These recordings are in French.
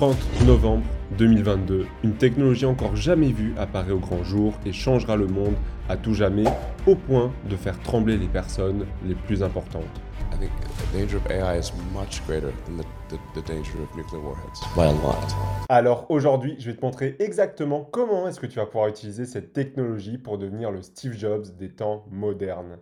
30 novembre 2022, une technologie encore jamais vue apparaît au grand jour et changera le monde à tout jamais, au point de faire trembler les personnes les plus importantes. I think the danger of AI is much greater than the, the, the danger of nuclear warheads. by a lot. Alors aujourd'hui, je vais te montrer exactement comment est-ce que tu vas pouvoir utiliser cette technologie pour devenir le Steve Jobs des temps modernes.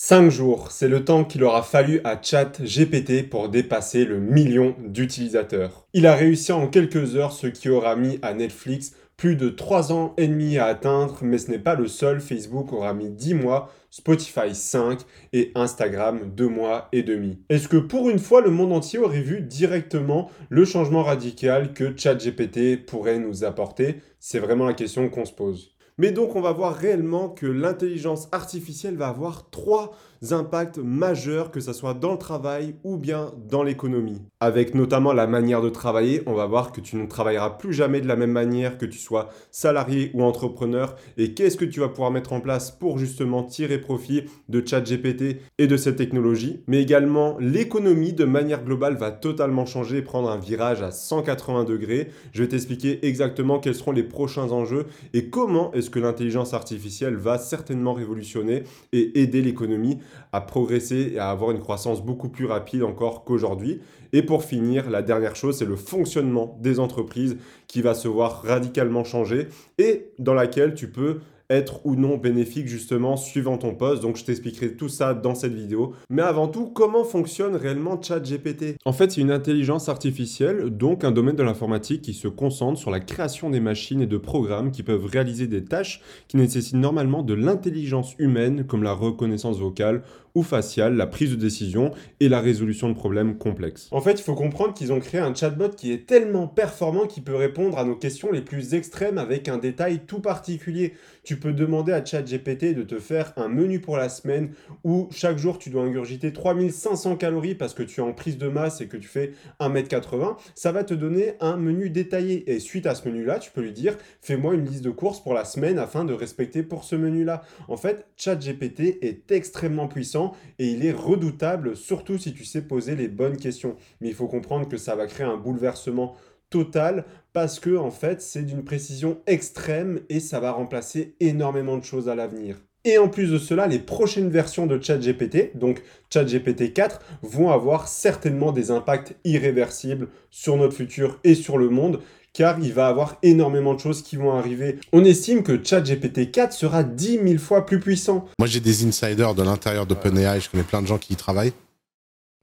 5 jours, c'est le temps qu'il aura fallu à ChatGPT pour dépasser le million d'utilisateurs. Il a réussi en quelques heures ce qui aura mis à Netflix plus de 3 ans et demi à atteindre, mais ce n'est pas le seul. Facebook aura mis 10 mois, Spotify 5 et Instagram 2 mois et demi. Est-ce que pour une fois le monde entier aurait vu directement le changement radical que ChatGPT pourrait nous apporter? C'est vraiment la question qu'on se pose. Mais donc on va voir réellement que l'intelligence artificielle va avoir trois impacts majeurs, que ce soit dans le travail ou bien dans l'économie. Avec notamment la manière de travailler, on va voir que tu ne travailleras plus jamais de la même manière que tu sois salarié ou entrepreneur. Et qu'est-ce que tu vas pouvoir mettre en place pour justement tirer profit de ChatGPT et de cette technologie? Mais également l'économie de manière globale va totalement changer et prendre un virage à 180 degrés. Je vais t'expliquer exactement quels seront les prochains enjeux et comment est-ce que l'intelligence artificielle va certainement révolutionner et aider l'économie à progresser et à avoir une croissance beaucoup plus rapide encore qu'aujourd'hui. Et pour finir, la dernière chose, c'est le fonctionnement des entreprises qui va se voir radicalement changer et dans laquelle tu peux être ou non bénéfique justement suivant ton poste. Donc je t'expliquerai tout ça dans cette vidéo. Mais avant tout, comment fonctionne réellement ChatGPT? En fait, c'est une intelligence artificielle, donc un domaine de l'informatique qui se concentre sur la création des machines et de programmes qui peuvent réaliser des tâches qui nécessitent normalement de l'intelligence humaine comme la reconnaissance vocale ou faciale, la prise de décision et la résolution de problèmes complexes. En fait, il faut comprendre qu'ils ont créé un chatbot qui est tellement performant qu'il peut répondre à nos questions les plus extrêmes avec un détail tout particulier. Tu peux demander à ChatGPT de te faire un menu pour la semaine où chaque jour tu dois ingurgiter 3500 calories parce que tu es en prise de masse et que tu fais 1m80. Ça va te donner un menu détaillé. Et suite à ce menu-là, tu peux lui dire fais-moi une liste de courses pour la semaine afin de respecter pour ce menu-là. En fait, ChatGPT est extrêmement puissant et il est redoutable, surtout si tu sais poser les bonnes questions. Mais il faut comprendre que ça va créer un bouleversement total parce que en fait c'est d'une précision extrême et ça va remplacer énormément de choses à l'avenir. Et en plus de cela, les prochaines versions de ChatGPT, donc ChatGPT 4, vont avoir certainement des impacts irréversibles sur notre futur et sur le monde, car il va avoir énormément de choses qui vont arriver. On estime que ChatGPT 4 sera 10 000 fois plus puissant. Moi, j'ai des insiders de l'intérieur d'OpenAI, je connais plein de gens qui y travaillent.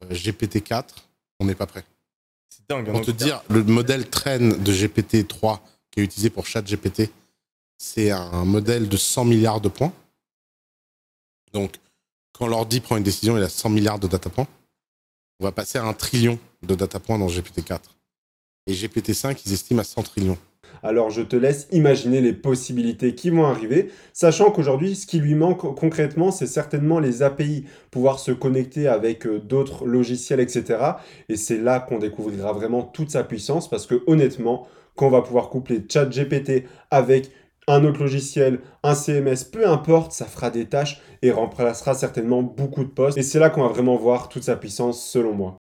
Euh, GPT-4, on n'est pas prêt. C'est dingue. hein, Pour donc, te dire, le modèle train de GPT-3 qui est utilisé pour ChatGPT, c'est un modèle de 100 milliards de points. Donc, quand l'ordi prend une décision, il a 100 milliards de data points. On va passer à un trillion de data points dans GPT-4. Et GPT-5, ils estiment à 100 trillions. Alors je te laisse imaginer les possibilités qui vont arriver, sachant qu'aujourd'hui, ce qui lui manque concrètement, c'est certainement les API, pouvoir se connecter avec euh, d'autres logiciels, etc. Et c'est là qu'on découvrira vraiment toute sa puissance, parce que honnêtement, quand on va pouvoir coupler ChatGPT avec un autre logiciel, un CMS, peu importe, ça fera des tâches et remplacera certainement beaucoup de postes. Et c'est là qu'on va vraiment voir toute sa puissance, selon moi.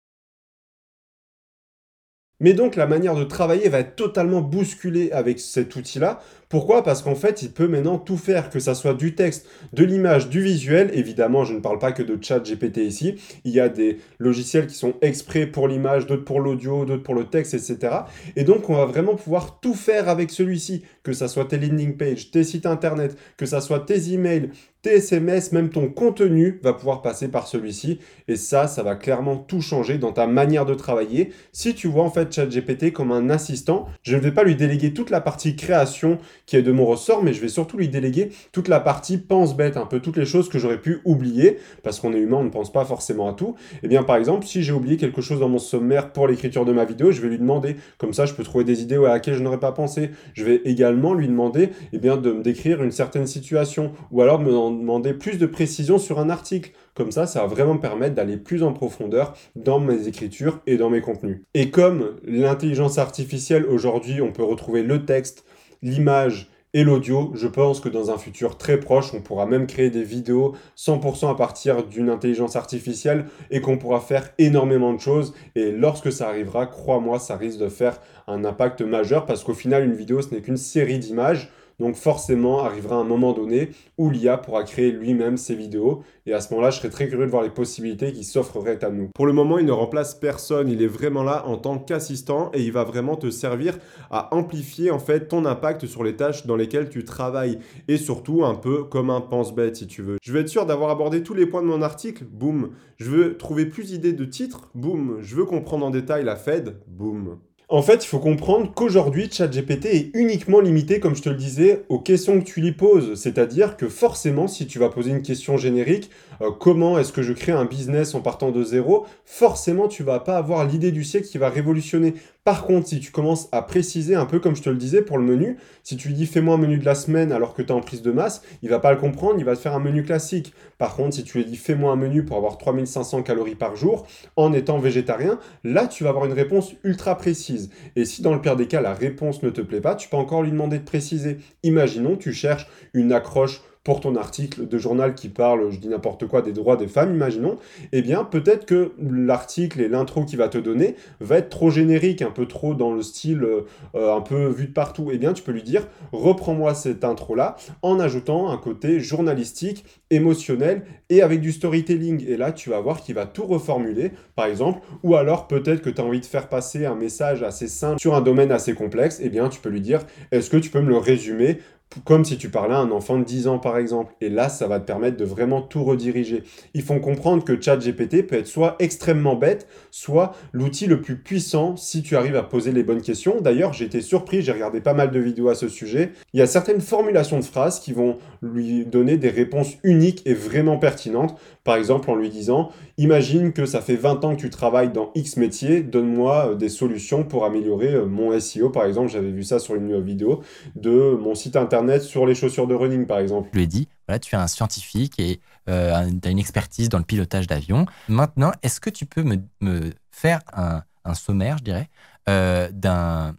Mais donc la manière de travailler va être totalement bousculée avec cet outil-là. Pourquoi? Parce qu'en fait, il peut maintenant tout faire, que ça soit du texte, de l'image, du visuel. Évidemment, je ne parle pas que de chat GPT ici. Il y a des logiciels qui sont exprès pour l'image, d'autres pour l'audio, d'autres pour le texte, etc. Et donc, on va vraiment pouvoir tout faire avec celui-ci, que ça soit tes landing pages, tes sites internet, que ça soit tes emails, tes SMS, même ton contenu va pouvoir passer par celui-ci. Et ça, ça va clairement tout changer dans ta manière de travailler. Si tu vois en fait ChatGPT comme un assistant, je ne vais pas lui déléguer toute la partie création qui est de mon ressort, mais je vais surtout lui déléguer toute la partie pense-bête, un peu toutes les choses que j'aurais pu oublier, parce qu'on est humain, on ne pense pas forcément à tout. Et bien par exemple, si j'ai oublié quelque chose dans mon sommaire pour l'écriture de ma vidéo, je vais lui demander, comme ça je peux trouver des idées à laquelle je n'aurais pas pensé. Je vais également lui demander eh bien, de me décrire une certaine situation, ou alors de me demander plus de précision sur un article. Comme ça, ça va vraiment me permettre d'aller plus en profondeur dans mes écritures et dans mes contenus. Et comme l'intelligence artificielle, aujourd'hui, on peut retrouver le texte, l'image Et l'audio, je pense que dans un futur très proche, on pourra même créer des vidéos 100% à partir d'une intelligence artificielle et qu'on pourra faire énormément de choses. Et lorsque ça arrivera, crois-moi, ça risque de faire un impact majeur parce qu'au final, une vidéo, ce n'est qu'une série d'images. Donc forcément, arrivera un moment donné où l'IA pourra créer lui-même ses vidéos. Et à ce moment-là, je serais très curieux de voir les possibilités qui s'offreraient à nous. Pour le moment, il ne remplace personne. Il est vraiment là en tant qu'assistant et il va vraiment te servir à amplifier en fait ton impact sur les tâches dans lesquelles tu travailles. Et surtout un peu comme un pense-bête si tu veux. Je veux être sûr d'avoir abordé tous les points de mon article. Boum. Je veux trouver plus d'idées de titres. Boum. Je veux comprendre en détail la Fed. Boum. En fait, il faut comprendre qu'aujourd'hui, ChatGPT est uniquement limité, comme je te le disais, aux questions que tu lui poses. C'est-à-dire que forcément, si tu vas poser une question générique, euh, comment est-ce que je crée un business en partant de zéro, forcément, tu vas pas avoir l'idée du siècle qui va révolutionner. Par contre, si tu commences à préciser un peu comme je te le disais pour le menu, si tu lui dis fais-moi un menu de la semaine alors que tu es en prise de masse, il va pas le comprendre, il va te faire un menu classique. Par contre, si tu lui dis fais-moi un menu pour avoir 3500 calories par jour en étant végétarien, là tu vas avoir une réponse ultra précise. Et si dans le pire des cas la réponse ne te plaît pas, tu peux encore lui demander de préciser. Imaginons tu cherches une accroche pour ton article de journal qui parle, je dis n'importe quoi, des droits des femmes, imaginons, eh bien peut-être que l'article et l'intro qu'il va te donner va être trop générique, un peu trop dans le style euh, un peu vu de partout. Eh bien tu peux lui dire, reprends-moi cette intro-là en ajoutant un côté journalistique, émotionnel et avec du storytelling. Et là tu vas voir qu'il va tout reformuler, par exemple, ou alors peut-être que tu as envie de faire passer un message assez simple sur un domaine assez complexe, eh bien tu peux lui dire, est-ce que tu peux me le résumer comme si tu parlais à un enfant de 10 ans par exemple. Et là, ça va te permettre de vraiment tout rediriger. Ils font comprendre que ChatGPT peut être soit extrêmement bête, soit l'outil le plus puissant si tu arrives à poser les bonnes questions. D'ailleurs, j'ai été surpris, j'ai regardé pas mal de vidéos à ce sujet. Il y a certaines formulations de phrases qui vont lui donner des réponses uniques et vraiment pertinentes. Par exemple, en lui disant Imagine que ça fait 20 ans que tu travailles dans X métier, donne-moi euh, des solutions pour améliorer euh, mon SEO. Par exemple, j'avais vu ça sur une vidéo de mon site internet sur les chaussures de running, par exemple. Je lui ai dit voilà, tu es un scientifique et euh, tu as une expertise dans le pilotage d'avion. Maintenant, est-ce que tu peux me, faire un, sommaire, je dirais, d'un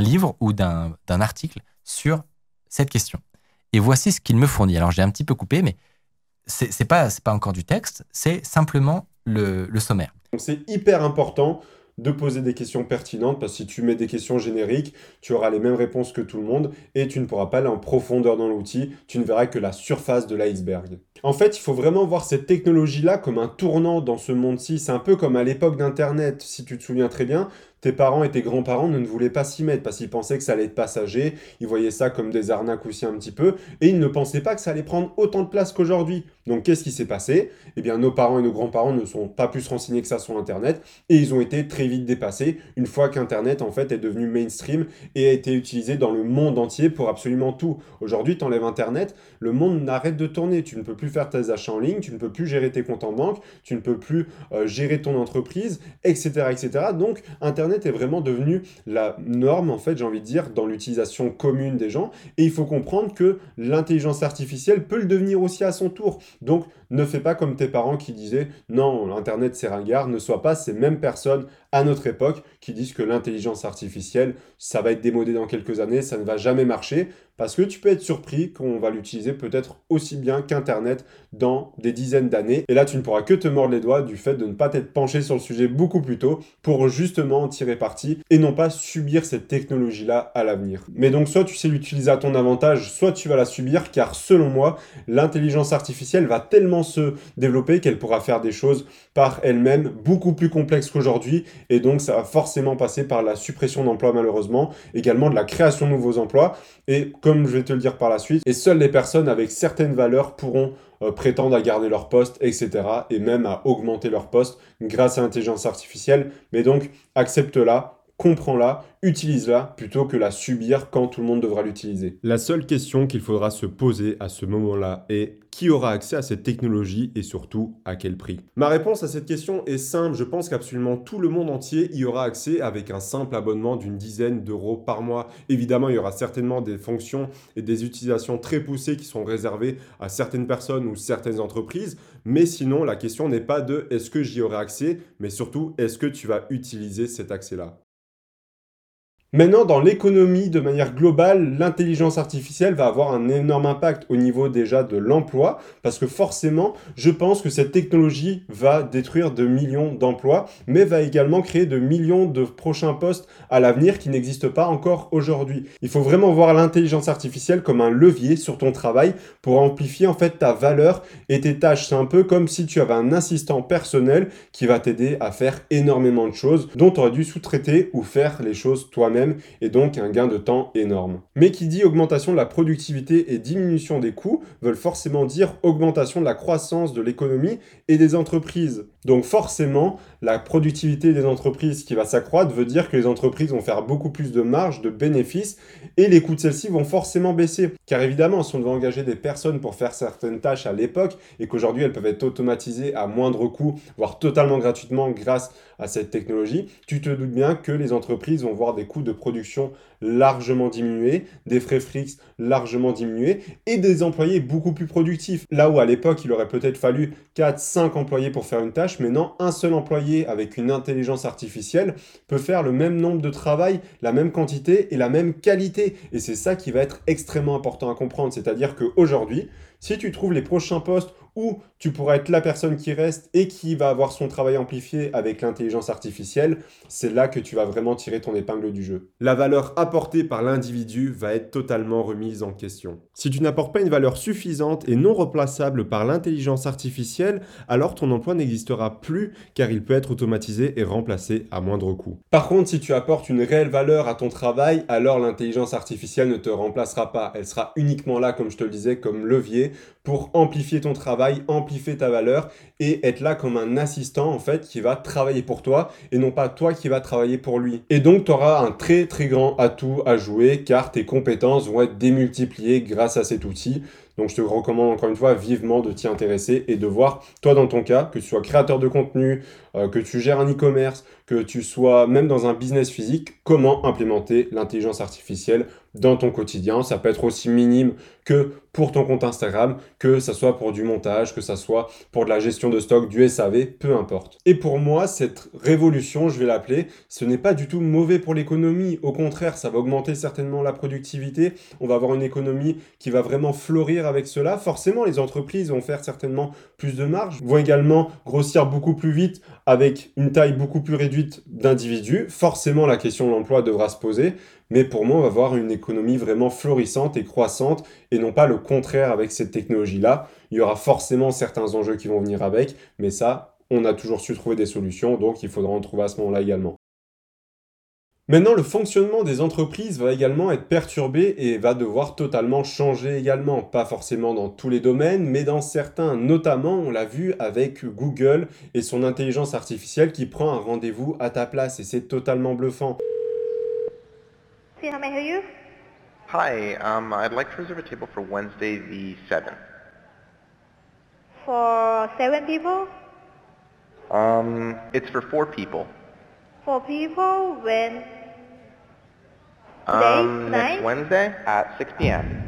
livre ou d'un article sur cette question? Et voici ce qu'il me fournit. Alors, j'ai un petit peu coupé, mais c'est pas, pas encore du texte, c'est simplement le, le sommaire. C'est hyper important de poser des questions pertinentes, parce que si tu mets des questions génériques, tu auras les mêmes réponses que tout le monde, et tu ne pourras pas aller en profondeur dans l'outil, tu ne verras que la surface de l'iceberg. En fait, il faut vraiment voir cette technologie-là comme un tournant dans ce monde-ci. C'est un peu comme à l'époque d'Internet, si tu te souviens très bien tes parents et tes grands-parents ne voulaient pas s'y mettre parce qu'ils pensaient que ça allait être passager, ils voyaient ça comme des arnaques aussi un petit peu, et ils ne pensaient pas que ça allait prendre autant de place qu'aujourd'hui. Donc qu'est-ce qui s'est passé? Eh bien nos parents et nos grands-parents ne sont pas plus renseignés que ça sur Internet, et ils ont été très vite dépassés une fois qu'Internet en fait est devenu mainstream et a été utilisé dans le monde entier pour absolument tout. Aujourd'hui, tu enlèves Internet, le monde n'arrête de tourner, tu ne peux plus faire tes achats en ligne, tu ne peux plus gérer tes comptes en banque, tu ne peux plus euh, gérer ton entreprise, etc., etc. Donc Internet est vraiment devenu la norme, en fait, j'ai envie de dire, dans l'utilisation commune des gens. Et il faut comprendre que l'intelligence artificielle peut le devenir aussi à son tour. Donc, ne fais pas comme tes parents qui disaient non, Internet c'est ringard, ne sois pas ces mêmes personnes à notre époque qui disent que l'intelligence artificielle, ça va être démodé dans quelques années, ça ne va jamais marcher, parce que tu peux être surpris qu'on va l'utiliser peut-être aussi bien qu'Internet dans des dizaines d'années. Et là, tu ne pourras que te mordre les doigts du fait de ne pas t'être penché sur le sujet beaucoup plus tôt pour justement en tirer parti et non pas subir cette technologie-là à l'avenir. Mais donc, soit tu sais l'utiliser à ton avantage, soit tu vas la subir, car selon moi, l'intelligence artificielle va tellement se développer qu'elle pourra faire des choses par elle-même beaucoup plus complexes qu'aujourd'hui et donc ça va forcément passer par la suppression d'emplois malheureusement, également de la création de nouveaux emplois et comme je vais te le dire par la suite, et seules les personnes avec certaines valeurs pourront euh, prétendre à garder leur poste, etc. et même à augmenter leur poste grâce à l'intelligence artificielle. Mais donc accepte-la, comprends-la, utilise-la plutôt que la subir quand tout le monde devra l'utiliser. La seule question qu'il faudra se poser à ce moment-là est qui aura accès à cette technologie et surtout à quel prix? Ma réponse à cette question est simple, je pense qu'absolument tout le monde entier y aura accès avec un simple abonnement d'une dizaine d'euros par mois. Évidemment, il y aura certainement des fonctions et des utilisations très poussées qui sont réservées à certaines personnes ou certaines entreprises, mais sinon la question n'est pas de est-ce que j'y aurai accès, mais surtout est-ce que tu vas utiliser cet accès-là? Maintenant, dans l'économie de manière globale, l'intelligence artificielle va avoir un énorme impact au niveau déjà de l'emploi, parce que forcément, je pense que cette technologie va détruire de millions d'emplois, mais va également créer de millions de prochains postes à l'avenir qui n'existent pas encore aujourd'hui. Il faut vraiment voir l'intelligence artificielle comme un levier sur ton travail pour amplifier en fait ta valeur et tes tâches. C'est un peu comme si tu avais un assistant personnel qui va t'aider à faire énormément de choses dont tu aurais dû sous-traiter ou faire les choses toi-même et donc un gain de temps énorme. Mais qui dit augmentation de la productivité et diminution des coûts veulent forcément dire augmentation de la croissance de l'économie et des entreprises. Donc forcément, la productivité des entreprises qui va s'accroître veut dire que les entreprises vont faire beaucoup plus de marge, de bénéfices, et les coûts de celles-ci vont forcément baisser. Car évidemment, si on devait engager des personnes pour faire certaines tâches à l'époque, et qu'aujourd'hui elles peuvent être automatisées à moindre coût, voire totalement gratuitement grâce à cette technologie, tu te doutes bien que les entreprises vont voir des coûts de production largement diminués, des frais fixes largement diminués, et des employés beaucoup plus productifs. Là où à l'époque, il aurait peut-être fallu 4-5 employés pour faire une tâche, maintenant un seul employé avec une intelligence artificielle peut faire le même nombre de travail, la même quantité et la même qualité. Et c'est ça qui va être extrêmement important à comprendre. C'est-à-dire qu'aujourd'hui, si tu trouves les prochains postes où tu pourras être la personne qui reste et qui va avoir son travail amplifié avec l'intelligence artificielle, c'est là que tu vas vraiment tirer ton épingle du jeu. La valeur apportée par l'individu va être totalement remise en question. Si tu n'apportes pas une valeur suffisante et non replaçable par l'intelligence artificielle, alors ton emploi n'existera plus car il peut être automatisé et remplacé à moindre coût. Par contre, si tu apportes une réelle valeur à ton travail, alors l'intelligence artificielle ne te remplacera pas. Elle sera uniquement là, comme je te le disais, comme levier pour amplifier ton travail, amplifier ta valeur et être là comme un assistant en fait qui va travailler pour toi et non pas toi qui va travailler pour lui. Et donc tu auras un très très grand atout à jouer car tes compétences vont être démultipliées grâce à cet outil. Donc je te recommande encore une fois vivement de t'y intéresser et de voir, toi dans ton cas, que tu sois créateur de contenu, euh, que tu gères un e-commerce, que tu sois même dans un business physique, comment implémenter l'intelligence artificielle dans ton quotidien? Ça peut être aussi minime que pour ton compte Instagram, que ça soit pour du montage, que ça soit pour de la gestion de stock, du SAV, peu importe. Et pour moi, cette révolution, je vais l'appeler, ce n'est pas du tout mauvais pour l'économie. Au contraire, ça va augmenter certainement la productivité. On va avoir une économie qui va vraiment florir avec cela. Forcément, les entreprises vont faire certainement plus de marge, vont également grossir beaucoup plus vite avec une taille beaucoup plus réduite d'individus. Forcément, la question de l'emploi devra se poser. Mais pour moi, on va avoir une économie vraiment florissante et croissante et non pas le contraire avec cette technologie-là. Il y aura forcément certains enjeux qui vont venir avec, mais ça, on a toujours su trouver des solutions, donc il faudra en trouver à ce moment-là également. Maintenant, le fonctionnement des entreprises va également être perturbé et va devoir totalement changer également. Pas forcément dans tous les domaines, mais dans certains. Notamment, on l'a vu avec Google et son intelligence artificielle qui prend un rendez-vous à ta place et c'est totalement bluffant. See how may I help you? Hi, um, I'd like to reserve a table for Wednesday the 7th. For seven people? Um, it's for four people. Four people when Um, Today? next Tonight? Wednesday at 6 p.m.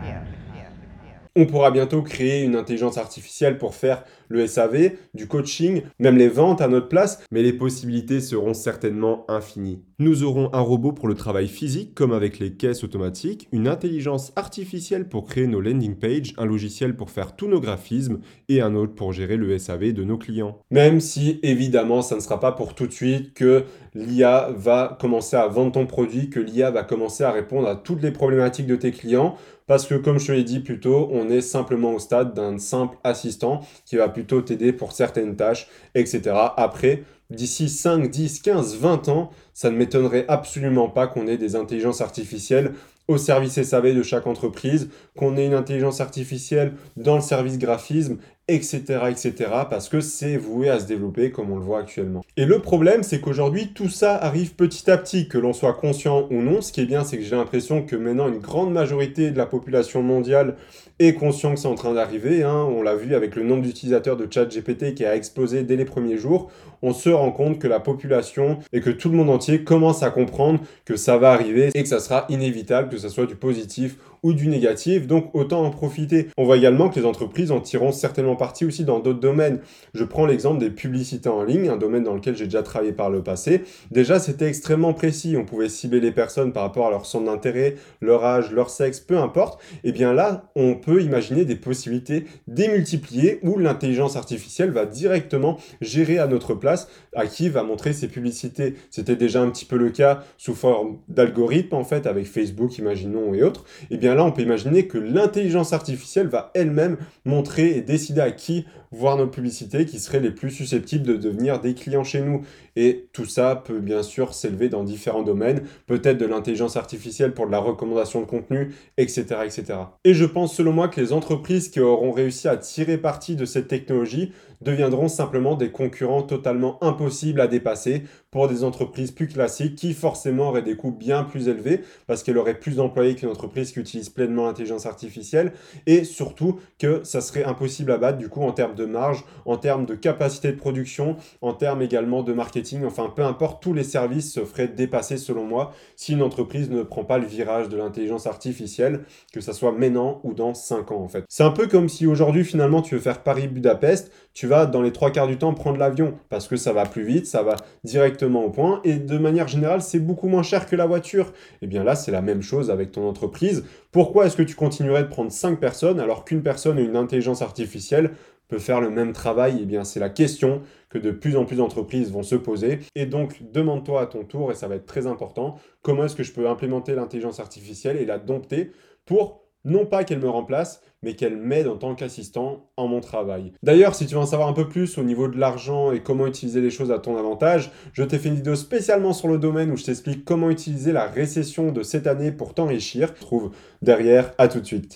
On pourra bientôt créer une intelligence artificielle pour faire le SAV, du coaching, même les ventes à notre place, mais les possibilités seront certainement infinies. Nous aurons un robot pour le travail physique, comme avec les caisses automatiques, une intelligence artificielle pour créer nos landing pages, un logiciel pour faire tous nos graphismes et un autre pour gérer le SAV de nos clients. Même si évidemment ça ne sera pas pour tout de suite que l'IA va commencer à vendre ton produit, que l'IA va commencer à répondre à toutes les problématiques de tes clients, parce que comme je te l'ai dit plus tôt, on est simplement au stade d'un simple assistant qui va plutôt t'aider pour certaines tâches, etc. Après, d'ici 5, 10, 15, 20 ans, ça ne m'étonnerait absolument pas qu'on ait des intelligences artificielles au service SAV de chaque entreprise, qu'on ait une intelligence artificielle dans le service graphisme, etc., etc., parce que c'est voué à se développer comme on le voit actuellement. Et le problème, c'est qu'aujourd'hui, tout ça arrive petit à petit, que l'on soit conscient ou non. Ce qui est bien, c'est que j'ai l'impression que maintenant, une grande majorité de la population mondiale est conscient que c'est en train d'arriver. hein. On l'a vu avec le nombre d'utilisateurs de ChatGPT qui a explosé dès les premiers jours. On se rend compte que la population et que tout le monde commence à comprendre que ça va arriver et que ça sera inévitable, que ce soit du positif ou du négatif, donc autant en profiter. On voit également que les entreprises en tireront certainement parti aussi dans d'autres domaines. Je prends l'exemple des publicités en ligne, un domaine dans lequel j'ai déjà travaillé par le passé. Déjà, c'était extrêmement précis. On pouvait cibler les personnes par rapport à leur centre d'intérêt, leur âge, leur sexe, peu importe. Et bien là, on peut imaginer des possibilités démultipliées où l'intelligence artificielle va directement gérer à notre place à qui va montrer ses publicités. C'était déjà un petit peu le cas sous forme d'algorithme en fait avec Facebook, imaginons et autres. Et bien là, on peut imaginer que l'intelligence artificielle va elle-même montrer et décider à qui voir nos publicités qui seraient les plus susceptibles de devenir des clients chez nous. Et tout ça peut bien sûr s'élever dans différents domaines, peut-être de l'intelligence artificielle pour de la recommandation de contenu, etc., etc. Et je pense selon moi que les entreprises qui auront réussi à tirer parti de cette technologie deviendront simplement des concurrents totalement impossibles à dépasser pour des entreprises plus classiques qui forcément auraient des coûts bien plus élevés parce qu'elles auraient plus d'employés qu'une entreprise qui utilise pleinement l'intelligence artificielle et surtout que ça serait impossible à battre du coup en termes de marge, en termes de capacité de production, en termes également de marketing, enfin peu importe, tous les services se feraient dépasser selon moi si une entreprise ne prend pas le virage de l'intelligence artificielle, que ça soit maintenant ou dans 5 ans en fait. C'est un peu comme si aujourd'hui finalement tu veux faire Paris-Budapest, tu vas dans les trois quarts du temps prendre l'avion parce que ça va plus vite, ça va directement au point et de manière générale c'est beaucoup moins cher que la voiture. Et eh bien là c'est la même chose avec ton entreprise. Pourquoi est-ce que tu continuerais de prendre 5 personnes alors qu'une personne et une intelligence artificielle peut faire le même travail Eh bien c'est la question que de plus en plus d'entreprises vont se poser. Et donc demande-toi à ton tour, et ça va être très important, comment est-ce que je peux implémenter l'intelligence artificielle et la dompter pour non pas qu'elle me remplace, mais qu'elle m'aide en tant qu'assistant en mon travail. D'ailleurs, si tu veux en savoir un peu plus au niveau de l'argent et comment utiliser les choses à ton avantage, je t'ai fait une vidéo spécialement sur le domaine où je t'explique comment utiliser la récession de cette année pour t'enrichir. Trouve derrière, à tout de suite.